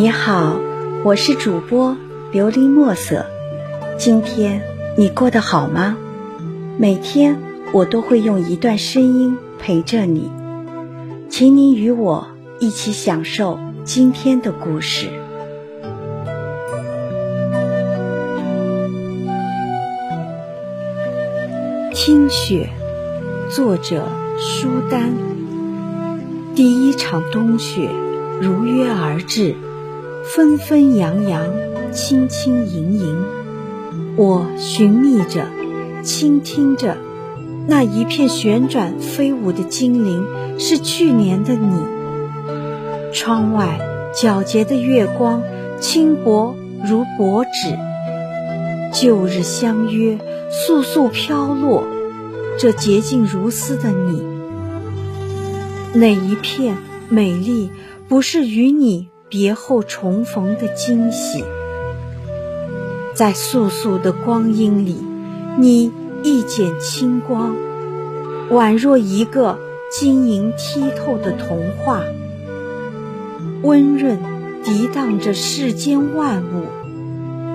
你好，我是主播琉璃墨色。今天你过得好吗？每天我都会用一段声音陪着你，请你与我一起享受今天的故事。听雪，作者舒丹。第一场冬雪如约而至。纷纷扬扬，轻轻盈盈，我寻觅着，倾听着，那一片旋转飞舞的精灵，是去年的你。窗外皎洁的月光，轻薄如薄纸。旧日相约，簌簌飘落，这洁净如丝的你，哪一片美丽，不是与你？别后重逢的惊喜，在簌簌的光阴里，你一剪清光，宛若一个晶莹剔透的童话，温润涤荡着世间万物。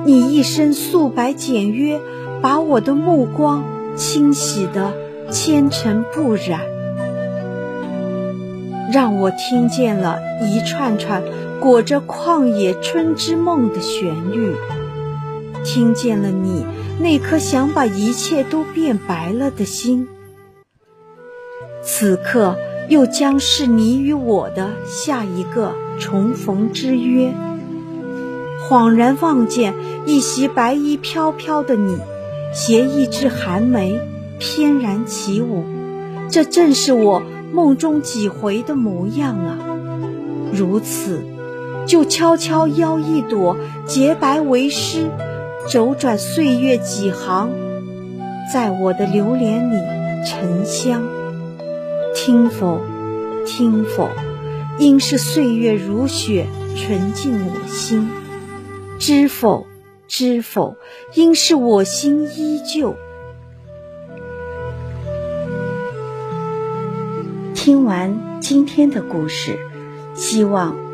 你一身素白简约，把我的目光清洗得纤尘不染，让我听见了一串串。裹着旷野春之梦的旋律，听见了你那颗想把一切都变白了的心。此刻又将是你与我的下一个重逢之约。恍然望见一袭白衣飘飘的你，携一枝寒梅翩然起舞，这正是我梦中几回的模样啊！如此。就悄悄邀一朵洁白为诗，周转岁月几行，在我的流年里沉香。听否？听否？应是岁月如雪，纯净我心。知否？知否？应是我心依旧。听完今天的故事，希望。